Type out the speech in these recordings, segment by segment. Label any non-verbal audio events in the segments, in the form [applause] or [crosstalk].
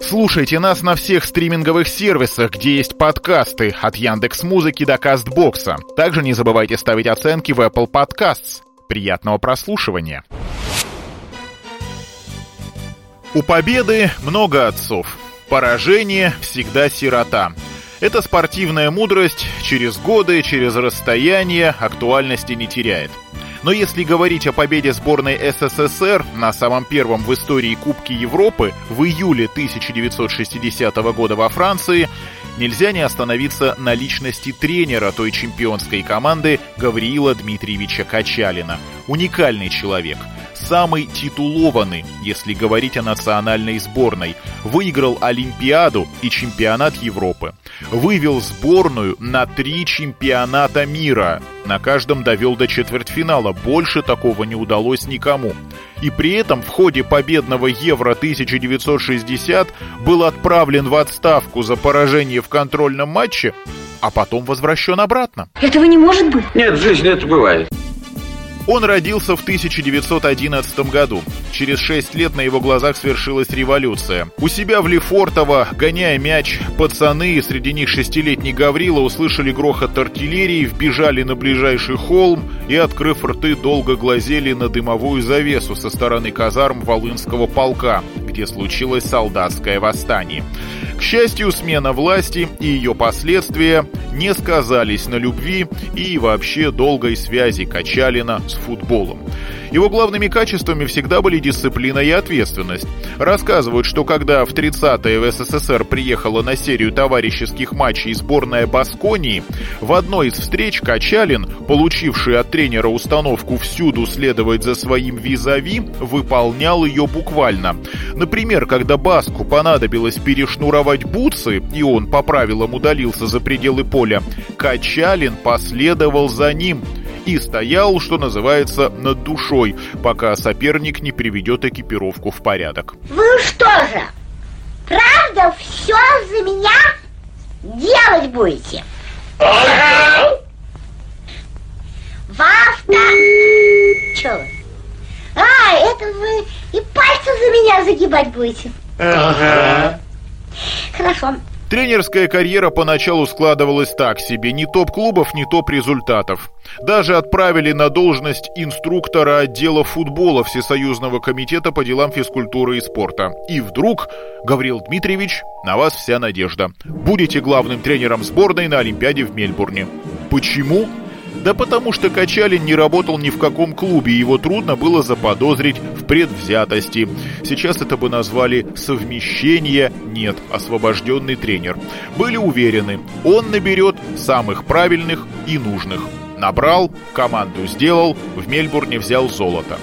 Слушайте нас на всех стриминговых сервисах, где есть подкасты, от Яндекс Музыки до Кастбокса. Также не забывайте ставить оценки в Apple Podcasts. Приятного прослушивания. У победы много отцов. Поражение всегда сирота. Эта спортивная мудрость через годы, через расстояние актуальности не теряет. Но если говорить о победе сборной СССР на самом первом в истории Кубке Европы в июле 1960 года во Франции, нельзя не остановиться на личности тренера той чемпионской команды Гавриила Дмитриевича Качалина. Уникальный человек – самый титулованный, если говорить о национальной сборной. Выиграл Олимпиаду и чемпионат Европы. Вывел сборную на три чемпионата мира. На каждом довел до четвертьфинала. Больше такого не удалось никому. И при этом в ходе победного Евро 1960 был отправлен в отставку за поражение в контрольном матче, а потом возвращен обратно. Этого не может быть. Нет, в жизни это бывает. Он родился в 1911 году. Через шесть лет на его глазах свершилась революция. У себя в Лефортово, гоняя мяч, пацаны, среди них шестилетний Гаврила, услышали грохот артиллерии, вбежали на ближайший холм и, открыв рты, долго глазели на дымовую завесу со стороны казарм Волынского полка, где случилось солдатское восстание. К счастью, смена власти и ее последствия не сказались на любви и вообще долгой связи Качалина с футболом. Его главными качествами всегда были дисциплина и ответственность. Рассказывают, что когда в 30-е в СССР приехала на серию товарищеских матчей сборная Басконии, в одной из встреч Качалин, получивший от тренера установку всюду следовать за своим визави, выполнял ее буквально. Например, когда Баску понадобилось перешнуровать бутсы, и он по правилам удалился за пределы поля, Качалин последовал за ним – и стоял, что называется, над душой, пока соперник не приведет экипировку в порядок. Вы что же, правда все за меня делать будете? Ага. Вовка! Че вы? А, это вы и пальцы за меня загибать будете? Ага. Хорошо. Тренерская карьера поначалу складывалась так себе, ни топ-клубов, ни топ-результатов. Даже отправили на должность инструктора отдела футбола Всесоюзного комитета по делам физкультуры и спорта. И вдруг, Гаврил Дмитриевич, на вас вся надежда. Будете главным тренером сборной на Олимпиаде в Мельбурне. Почему? Да потому что Качалин не работал ни в каком клубе, его трудно было заподозрить в предвзятости. Сейчас это бы назвали совмещение, нет, освобожденный тренер. Были уверены, он наберет самых правильных и нужных. Набрал, команду сделал, в Мельбурне взял золото.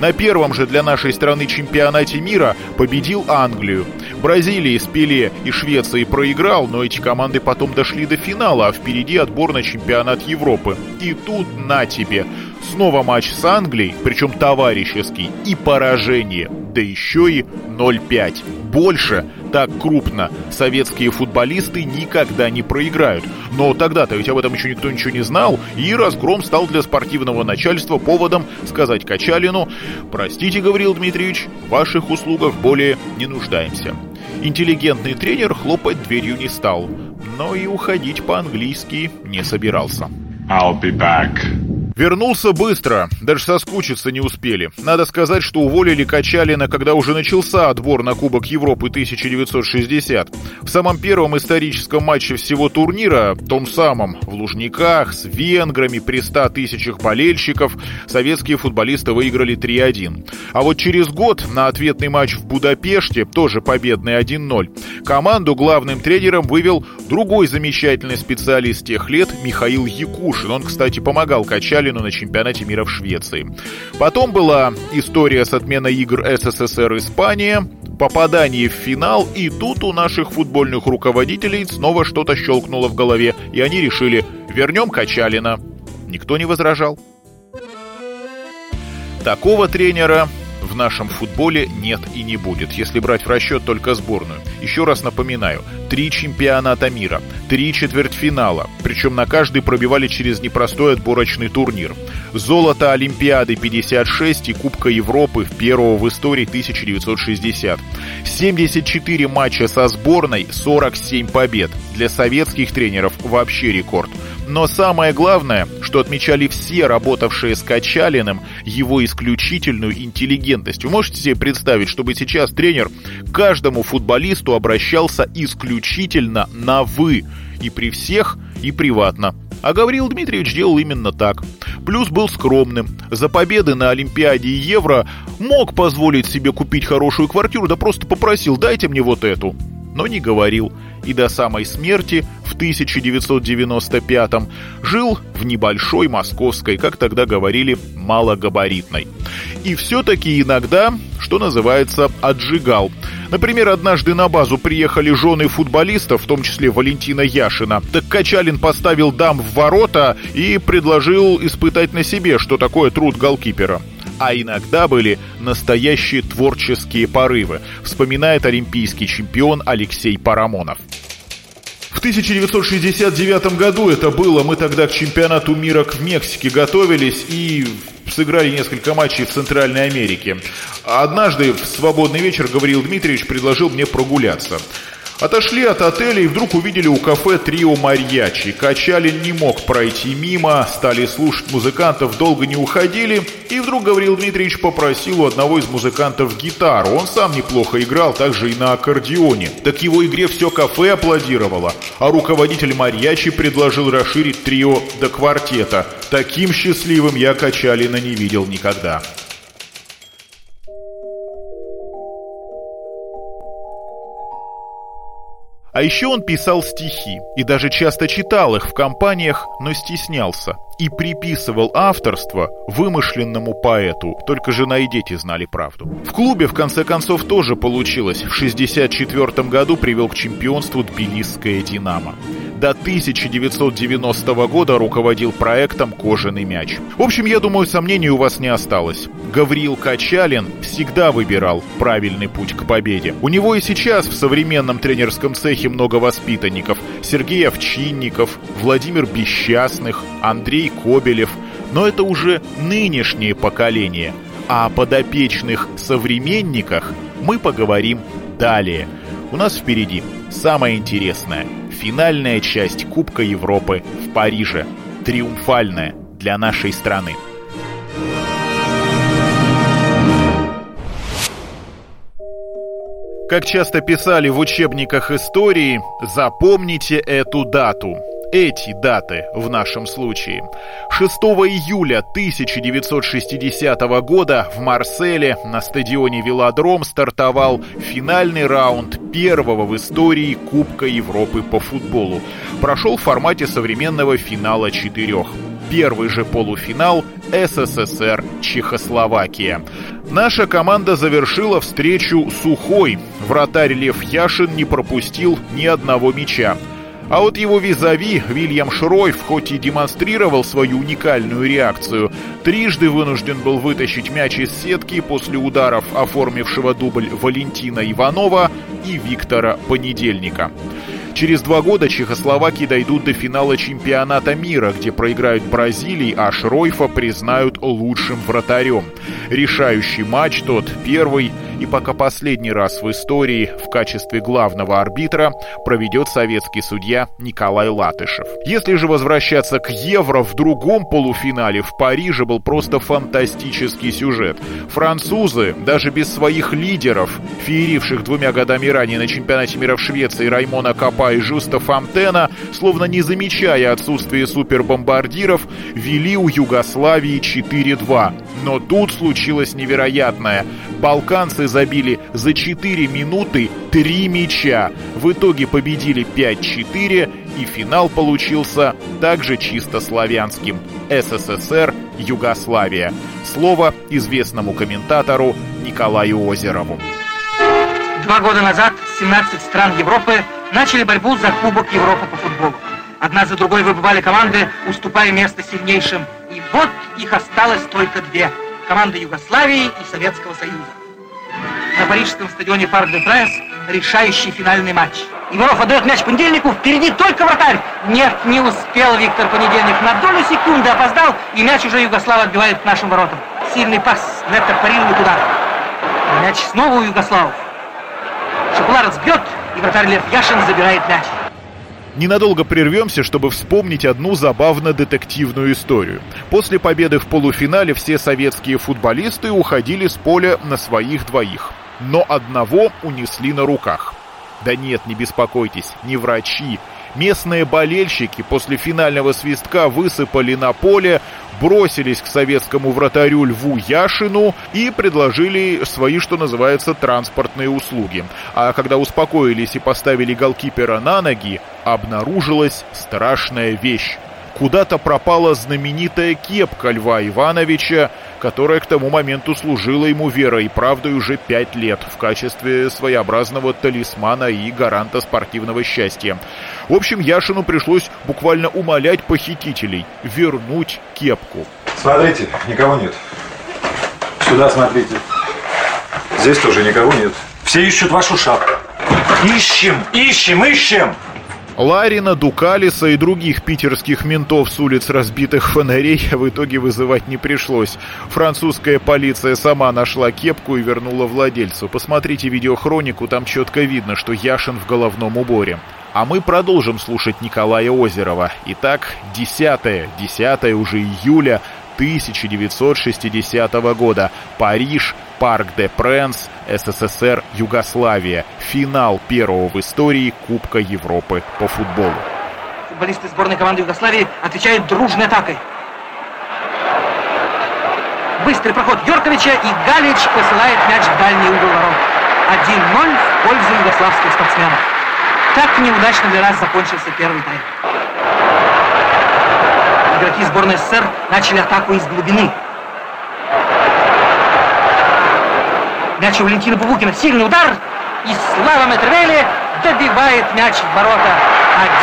На первом же для нашей страны чемпионате мира победил Англию. Бразилии с Пеле и Швеции проиграл, но эти команды потом дошли до финала, а впереди отбор на чемпионат Европы. И тут на тебе. Снова матч с Англией, причем товарищеский, и поражение. Да еще и 0-5. Больше так крупно советские футболисты никогда не проиграют. Но тогда-то ведь об этом еще никто ничего не знал, и разгром стал для спортивного начальства поводом сказать Качалину «Простите, Гаврил Дмитриевич, в ваших услугах более не нуждаемся». Интеллигентный тренер хлопать дверью не стал, но и уходить по-английски не собирался. I'll be back. Вернулся быстро, даже соскучиться не успели. Надо сказать, что уволили Качалина, когда уже начался отбор на Кубок Европы 1960. В самом первом историческом матче всего турнира, том самом, в Лужниках, с венграми, при 100 тысячах болельщиков, советские футболисты выиграли 3-1. А вот через год на ответный матч в Будапеште, тоже победный 1-0, команду главным тренером вывел другой замечательный специалист тех лет Михаил Якушин. Он, кстати, помогал Качалину Сталину на чемпионате мира в Швеции. Потом была история с отменой игр СССР Испания, попадание в финал, и тут у наших футбольных руководителей снова что-то щелкнуло в голове, и они решили «вернем Качалина». Никто не возражал. Такого тренера в нашем футболе нет и не будет, если брать в расчет только сборную. Еще раз напоминаю, три чемпионата мира, три четвертьфинала, причем на каждый пробивали через непростой отборочный турнир. Золото Олимпиады 56 и Кубка Европы в первого в истории 1960. 74 матча со сборной, 47 побед. Для советских тренеров вообще рекорд. Но самое главное, что отмечали все работавшие с Качалиным, его исключительную интеллигентность. Вы можете себе представить, чтобы сейчас тренер каждому футболисту обращался исключительно на «вы» и при всех, и приватно. А Гаврил Дмитриевич делал именно так. Плюс был скромным. За победы на Олимпиаде и Евро мог позволить себе купить хорошую квартиру, да просто попросил «дайте мне вот эту». Но не говорил. И до самой смерти в 1995 жил в небольшой московской, как тогда говорили, малогабаритной. И все-таки иногда, что называется, отжигал. Например, однажды на базу приехали жены футболистов, в том числе Валентина Яшина. Так Качалин поставил дам в ворота и предложил испытать на себе, что такое труд голкипера а иногда были настоящие творческие порывы, вспоминает олимпийский чемпион Алексей Парамонов. В 1969 году это было, мы тогда к чемпионату мира в Мексике готовились и сыграли несколько матчей в Центральной Америке. Однажды в свободный вечер Гавриил Дмитриевич предложил мне прогуляться. Отошли от отеля и вдруг увидели у кафе трио «Марьячи». Качалин не мог пройти мимо, стали слушать музыкантов, долго не уходили. И вдруг Гаврил Дмитриевич попросил у одного из музыкантов гитару. Он сам неплохо играл, также и на аккордеоне. Так его игре все кафе аплодировало. А руководитель «Марьячи» предложил расширить трио до квартета. Таким счастливым я Качалина не видел никогда. А еще он писал стихи и даже часто читал их в компаниях, но стеснялся и приписывал авторство вымышленному поэту, только жена и дети знали правду. В клубе, в конце концов, тоже получилось. В 1964 году привел к чемпионству Тбилисское «Динамо». До 1990 года руководил проектом «Кожаный мяч». В общем, я думаю, сомнений у вас не осталось. Гавриил Качалин всегда выбирал правильный путь к победе. У него и сейчас в современном тренерском цехе много воспитанников. Сергей Овчинников, Владимир Бесчастных, Андрей Кобелев. Но это уже нынешнее поколение. А о подопечных современниках мы поговорим далее. У нас впереди самое интересное – Финальная часть Кубка Европы в Париже. Триумфальная для нашей страны. Как часто писали в учебниках истории, запомните эту дату – эти даты в нашем случае. 6 июля 1960 года в Марселе на стадионе «Велодром» стартовал финальный раунд первого в истории Кубка Европы по футболу. Прошел в формате современного финала четырех. Первый же полуфинал СССР-Чехословакия. Наша команда завершила встречу сухой. Вратарь Лев Яшин не пропустил ни одного мяча. А вот его визави, Вильям Шройф, хоть и демонстрировал свою уникальную реакцию, трижды вынужден был вытащить мяч из сетки после ударов оформившего дубль Валентина Иванова и Виктора Понедельника. Через два года Чехословакии дойдут до финала чемпионата мира, где проиграют Бразилии, а Шройфа признают лучшим вратарем. Решающий матч тот первый и пока последний раз в истории в качестве главного арбитра проведет советский судья Николай Латышев. Если же возвращаться к Евро, в другом полуфинале в Париже был просто фантастический сюжет. Французы, даже без своих лидеров, фееривших двумя годами ранее на чемпионате мира в Швеции Раймона Капа и Жуста Фонтена, словно не замечая отсутствие супербомбардиров, вели у Югославии 4-2. Но тут случилось невероятное. Балканцы забили за 4 минуты 3 мяча. В итоге победили 5-4 и финал получился также чисто славянским. СССР, Югославия. Слово известному комментатору Николаю Озерову. Два года назад 17 стран Европы начали борьбу за Кубок Европы по футболу. Одна за другой выбывали команды, уступая место сильнейшим. И вот их осталось только две. Команды Югославии и Советского Союза. На парижском стадионе Парк де Пресс решающий финальный матч. Иванов отдает мяч Понедельнику, впереди только вратарь. Нет, не успел Виктор Понедельник. На долю секунды опоздал, и мяч уже Югослав отбивает к нашим воротам. Сильный пас, Нетто парирует удар. Мяч снова у Югославов. Шоколарец бьет, и вратарь Лев Яшин забирает мяч. Ненадолго прервемся, чтобы вспомнить одну забавно-детективную историю. После победы в полуфинале все советские футболисты уходили с поля на своих двоих. Но одного унесли на руках. Да нет, не беспокойтесь, не врачи. Местные болельщики после финального свистка высыпали на поле, бросились к советскому вратарю Льву Яшину и предложили свои, что называется, транспортные услуги. А когда успокоились и поставили голкипера на ноги, обнаружилась страшная вещь куда-то пропала знаменитая кепка Льва Ивановича, которая к тому моменту служила ему верой и правдой уже пять лет в качестве своеобразного талисмана и гаранта спортивного счастья. В общем, Яшину пришлось буквально умолять похитителей вернуть кепку. Смотрите, никого нет. Сюда смотрите. Здесь тоже никого нет. Все ищут вашу шапку. Ищем, ищем, ищем! Ларина, Дукалиса и других питерских ментов с улиц разбитых фонарей [laughs] в итоге вызывать не пришлось. Французская полиция сама нашла кепку и вернула владельцу. Посмотрите видеохронику, там четко видно, что Яшин в головном уборе. А мы продолжим слушать Николая Озерова. Итак, 10 10 уже июля 1960 года. Париж, Парк де Пренс, СССР, Югославия. Финал первого в истории Кубка Европы по футболу. Футболисты сборной команды Югославии отвечают дружной атакой. Быстрый проход Йорковича и Галич посылает мяч в дальний угол ворот. 1-0 в пользу югославских спортсменов. Так неудачно для нас закончился первый тайм игроки сборной СССР начали атаку из глубины. У Валентина Бубукина. Сильный удар. И Слава Метревели добивает мяч в ворота.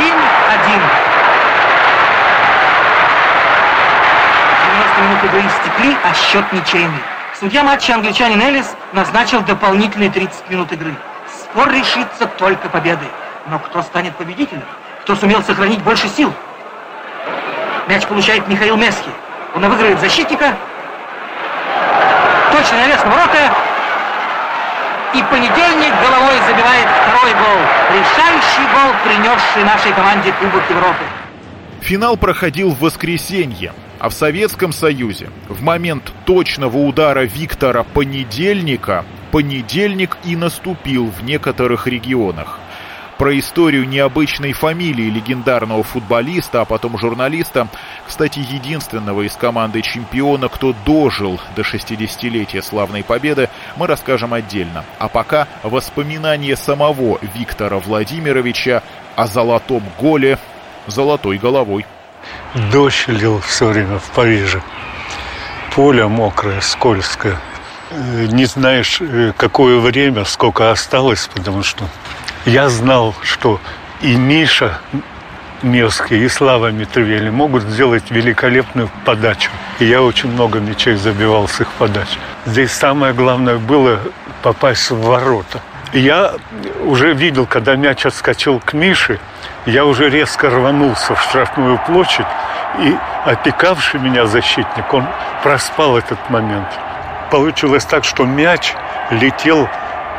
1-1. 90 минут игры истекли, а счет ничейный. Судья матча англичанин Элис назначил дополнительные 30 минут игры. Спор решится только победой. Но кто станет победителем? Кто сумел сохранить больше сил? Мяч получает Михаил Мески. Он обыгрывает защитника. Точно навес на ворота. И понедельник головой забивает второй гол. Решающий гол, принесший нашей команде Кубок Европы. Финал проходил в воскресенье, а в Советском Союзе в момент точного удара Виктора Понедельника понедельник и наступил в некоторых регионах про историю необычной фамилии легендарного футболиста, а потом журналиста, кстати, единственного из команды чемпиона, кто дожил до 60-летия славной победы, мы расскажем отдельно. А пока воспоминания самого Виктора Владимировича о золотом голе золотой головой. Дождь лил все время в Париже. Поле мокрое, скользкое. Э, не знаешь, э, какое время, сколько осталось, потому что я знал, что и Миша Мерзкий, и Слава Митревели могут сделать великолепную подачу. И я очень много мячей забивал с их подач. Здесь самое главное было попасть в ворота. Я уже видел, когда мяч отскочил к Мише, я уже резко рванулся в штрафную площадь, и опекавший меня защитник, он проспал этот момент. Получилось так, что мяч летел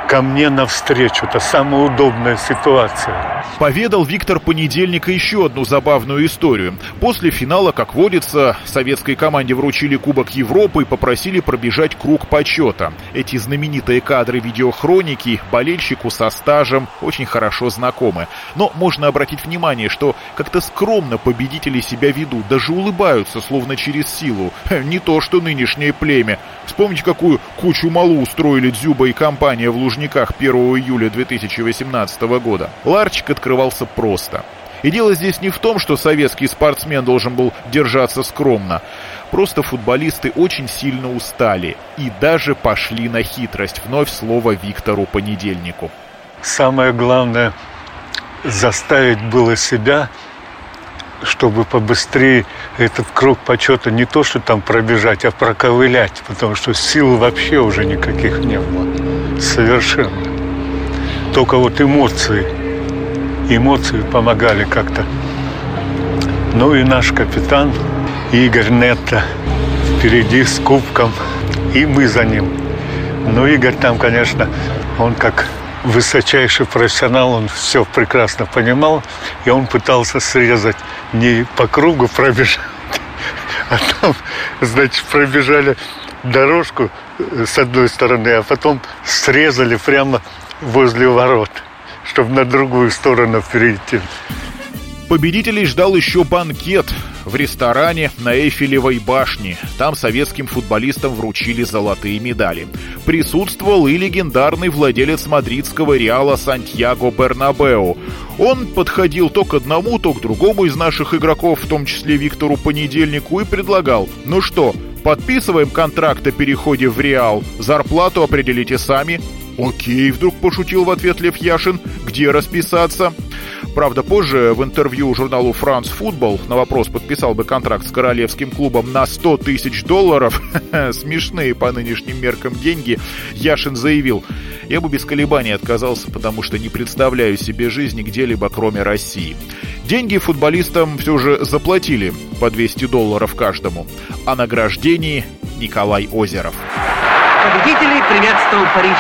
ко мне навстречу. Это самая удобная ситуация. Поведал Виктор Понедельника еще одну забавную историю. После финала, как водится, советской команде вручили Кубок Европы и попросили пробежать круг почета. Эти знаменитые кадры видеохроники болельщику со стажем очень хорошо знакомы. Но можно обратить внимание, что как-то скромно победители себя ведут, даже улыбаются, словно через силу. Не то, что нынешнее племя. Вспомните, какую кучу малу устроили Дзюба и компания в Лужниках 1 июля 2018 года. Ларчик открывался просто. И дело здесь не в том, что советский спортсмен должен был держаться скромно. Просто футболисты очень сильно устали и даже пошли на хитрость. Вновь слово Виктору Понедельнику. Самое главное заставить было себя чтобы побыстрее этот круг почета не то, что там пробежать, а проковылять, потому что сил вообще уже никаких не было. Совершенно. Только вот эмоции. Эмоции помогали как-то. Ну и наш капитан Игорь Нетто впереди с кубком, и мы за ним. Ну, Игорь там, конечно, он как высочайший профессионал, он все прекрасно понимал, и он пытался срезать не по кругу пробежать, [laughs] а там, значит, пробежали дорожку э, с одной стороны, а потом срезали прямо возле ворот, чтобы на другую сторону перейти. Победителей ждал еще банкет в ресторане на Эйфелевой башне. Там советским футболистам вручили золотые медали. Присутствовал и легендарный владелец мадридского Реала Сантьяго Бернабеу. Он подходил то к одному, то к другому из наших игроков, в том числе Виктору Понедельнику, и предлагал «Ну что, подписываем контракт о переходе в Реал, зарплату определите сами». «Окей», — вдруг пошутил в ответ Лев Яшин, «где расписаться?» Правда, позже в интервью журналу «Франс Футбол» на вопрос, подписал бы контракт с королевским клубом на 100 тысяч долларов, [laughs] смешные по нынешним меркам деньги, Яшин заявил, я бы без колебаний отказался, потому что не представляю себе жизни где-либо, кроме России. Деньги футболистам все же заплатили по 200 долларов каждому. О награждении Николай Озеров. Победителей приветствовал Париж.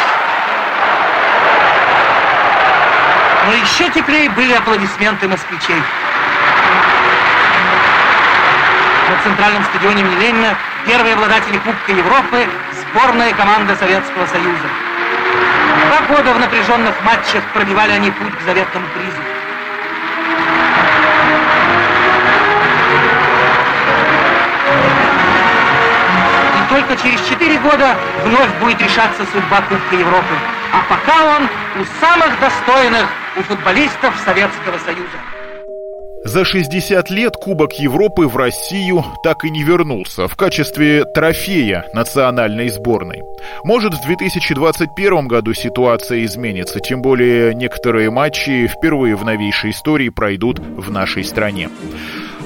Но еще теплее были аплодисменты москвичей. На центральном стадионе Ленина первые обладатели Кубка Европы – сборная команда Советского Союза. Два года в напряженных матчах пробивали они путь к заветному призу. Только через четыре года вновь будет решаться судьба Кубка Европы. А пока он у самых достойных у футболистов Советского Союза. За 60 лет Кубок Европы в Россию так и не вернулся в качестве трофея национальной сборной. Может, в 2021 году ситуация изменится, тем более некоторые матчи впервые в новейшей истории пройдут в нашей стране.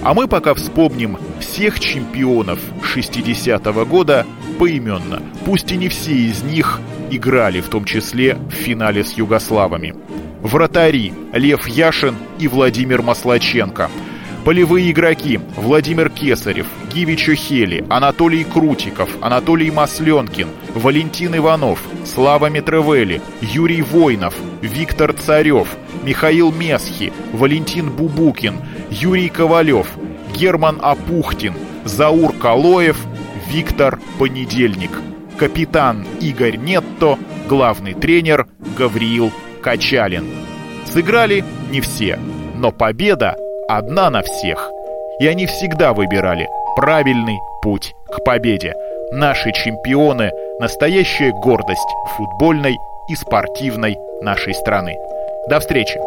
А мы пока вспомним всех чемпионов 60-го года поименно. Пусть и не все из них играли, в том числе в финале с югославами. Вратари Лев Яшин и Владимир Маслаченко. Полевые игроки Владимир Кесарев, Гивичо Хели, Анатолий Крутиков, Анатолий Масленкин, Валентин Иванов, Слава Митревели, Юрий Войнов, Виктор Царев, Михаил Месхи, Валентин Бубукин, Юрий Ковалев, Герман Апухтин, Заур Калоев, Виктор Понедельник, капитан Игорь Нетто, главный тренер Гавриил Качалин. Сыграли не все, но победа одна на всех. И они всегда выбирали правильный путь к победе. Наши чемпионы – настоящая гордость футбольной и спортивной нашей страны. До встречи!